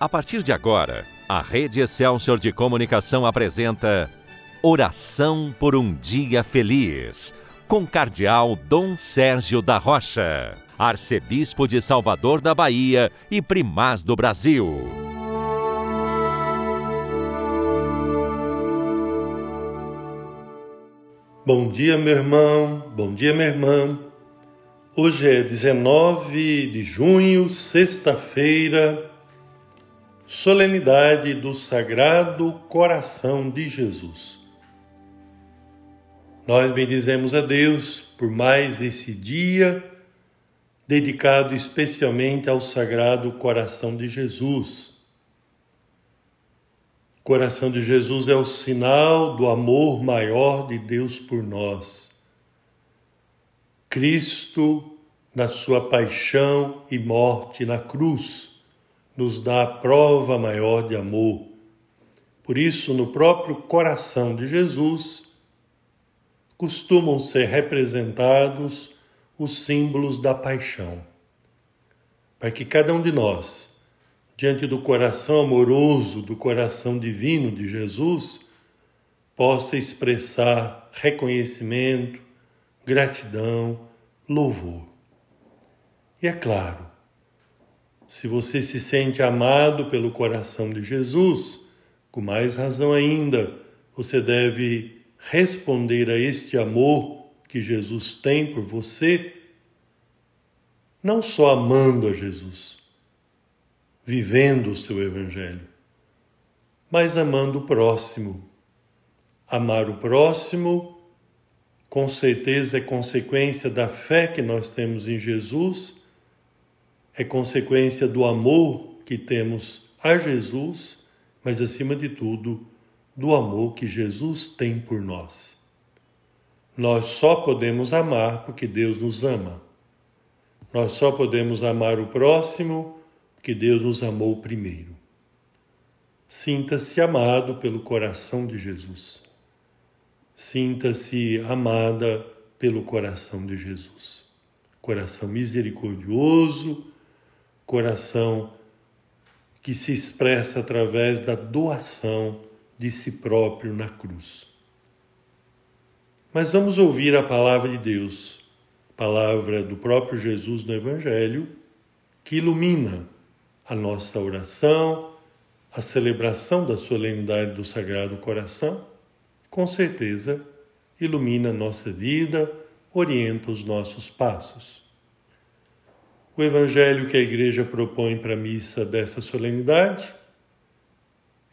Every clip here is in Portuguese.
A partir de agora, a Rede Excelsior de Comunicação apresenta Oração por um Dia Feliz, com Cardeal Dom Sérgio da Rocha, Arcebispo de Salvador da Bahia e Primaz do Brasil. Bom dia, meu irmão, bom dia, minha irmã. Hoje é 19 de junho, sexta-feira solenidade do Sagrado Coração de Jesus. Nós bendizemos a Deus por mais esse dia dedicado especialmente ao Sagrado Coração de Jesus. O coração de Jesus é o sinal do amor maior de Deus por nós. Cristo, na sua paixão e morte na cruz, nos dá a prova maior de amor. Por isso, no próprio coração de Jesus, costumam ser representados os símbolos da paixão. Para que cada um de nós, diante do coração amoroso, do coração divino de Jesus, possa expressar reconhecimento, gratidão, louvor. E é claro, se você se sente amado pelo coração de Jesus, com mais razão ainda, você deve responder a este amor que Jesus tem por você, não só amando a Jesus, vivendo o seu Evangelho, mas amando o próximo. Amar o próximo, com certeza, é consequência da fé que nós temos em Jesus é consequência do amor que temos a Jesus, mas acima de tudo, do amor que Jesus tem por nós. Nós só podemos amar porque Deus nos ama. Nós só podemos amar o próximo porque Deus nos amou primeiro. Sinta-se amado pelo coração de Jesus. Sinta-se amada pelo coração de Jesus. Coração misericordioso, coração que se expressa através da doação de si próprio na cruz. Mas vamos ouvir a palavra de Deus, palavra do próprio Jesus no Evangelho, que ilumina a nossa oração, a celebração da solenidade do Sagrado Coração, com certeza ilumina a nossa vida, orienta os nossos passos. O evangelho que a igreja propõe para a missa dessa solenidade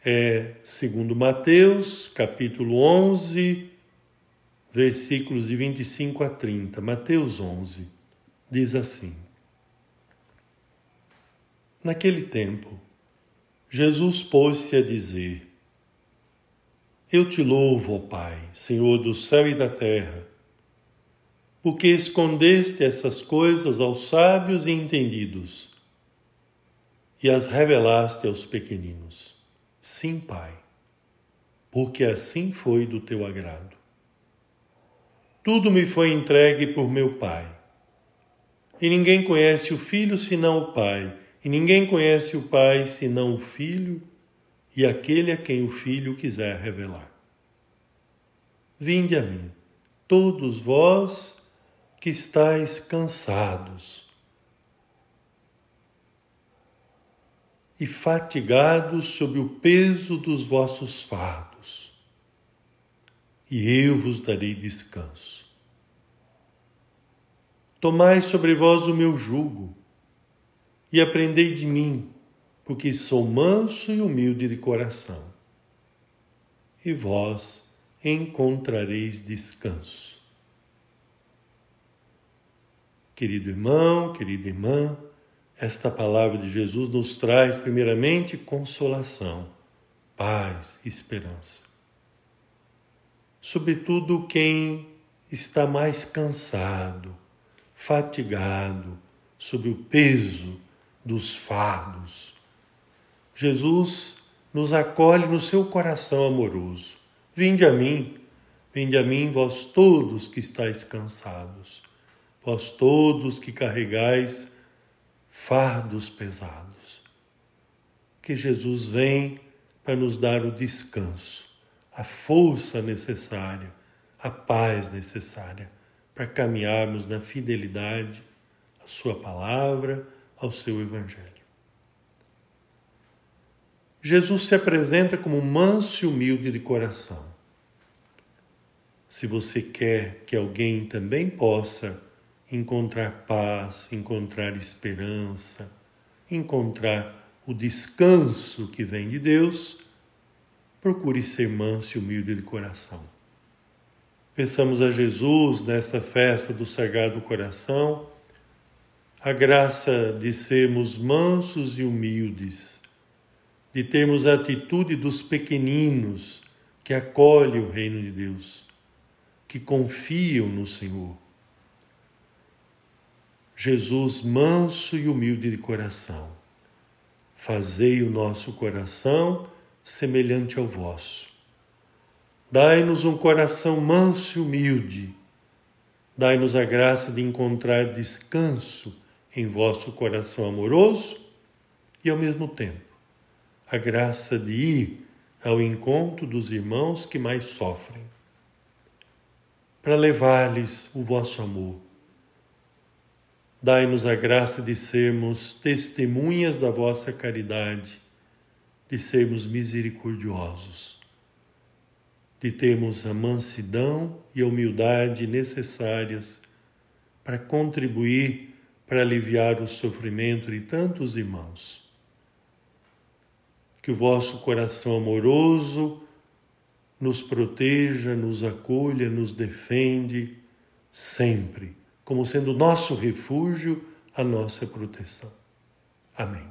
é segundo Mateus, capítulo 11, versículos de 25 a 30. Mateus 11 diz assim: Naquele tempo, Jesus pôs-se a dizer: Eu te louvo, ó Pai, Senhor do céu e da terra porque escondeste essas coisas aos sábios e entendidos e as revelaste aos pequeninos. Sim, Pai, porque assim foi do teu agrado. Tudo me foi entregue por meu Pai. E ninguém conhece o Filho senão o Pai, e ninguém conhece o Pai senão o Filho e aquele a quem o Filho quiser revelar. Vinde a mim, todos vós que estáis cansados e fatigados sob o peso dos vossos fardos, e eu vos darei descanso. Tomai sobre vós o meu jugo e aprendei de mim, porque sou manso e humilde de coração, e vós encontrareis descanso Querido irmão, querida irmã, esta palavra de Jesus nos traz, primeiramente, consolação, paz, esperança. Sobretudo quem está mais cansado, fatigado, sob o peso dos fardos. Jesus nos acolhe no seu coração amoroso. Vinde a mim, vinde a mim, vós todos que estáis cansados vós todos que carregais fardos pesados. porque Jesus vem para nos dar o descanso, a força necessária, a paz necessária para caminharmos na fidelidade à Sua palavra, ao seu Evangelho. Jesus se apresenta como manso e humilde de coração. Se você quer que alguém também possa encontrar paz, encontrar esperança, encontrar o descanso que vem de Deus, procure ser manso e humilde de coração. Pensamos a Jesus nesta festa do Sagrado Coração, a graça de sermos mansos e humildes, de termos a atitude dos pequeninos que acolhem o reino de Deus, que confiam no Senhor Jesus manso e humilde de coração, fazei o nosso coração semelhante ao vosso. Dai-nos um coração manso e humilde. Dai-nos a graça de encontrar descanso em vosso coração amoroso e, ao mesmo tempo, a graça de ir ao encontro dos irmãos que mais sofrem, para levar-lhes o vosso amor Dai-nos a graça de sermos testemunhas da vossa caridade, de sermos misericordiosos, de termos a mansidão e a humildade necessárias para contribuir para aliviar o sofrimento de tantos irmãos. Que o vosso coração amoroso nos proteja, nos acolha, nos defende sempre como sendo nosso refúgio, a nossa proteção. Amém.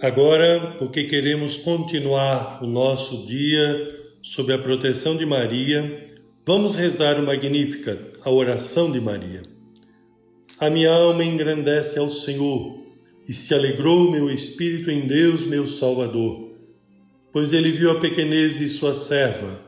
Agora, porque queremos continuar o nosso dia sob a proteção de Maria, vamos rezar o Magnífica, a oração de Maria. A minha alma engrandece ao Senhor e se alegrou meu espírito em Deus, meu Salvador, pois ele viu a pequenez de sua serva.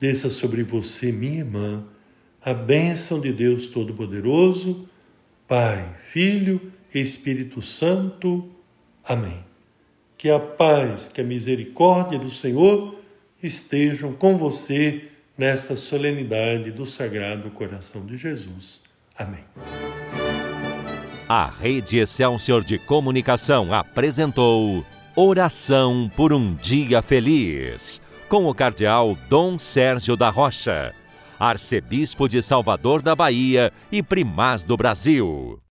desça sobre você, minha irmã, a bênção de Deus Todo-Poderoso, Pai, Filho e Espírito Santo. Amém. Que a paz, que a misericórdia do Senhor estejam com você nesta solenidade do Sagrado Coração de Jesus. Amém. A Rede Excelsior de Comunicação apresentou Oração por um Dia Feliz com o cardeal Dom Sérgio da Rocha, arcebispo de Salvador da Bahia e primaz do Brasil.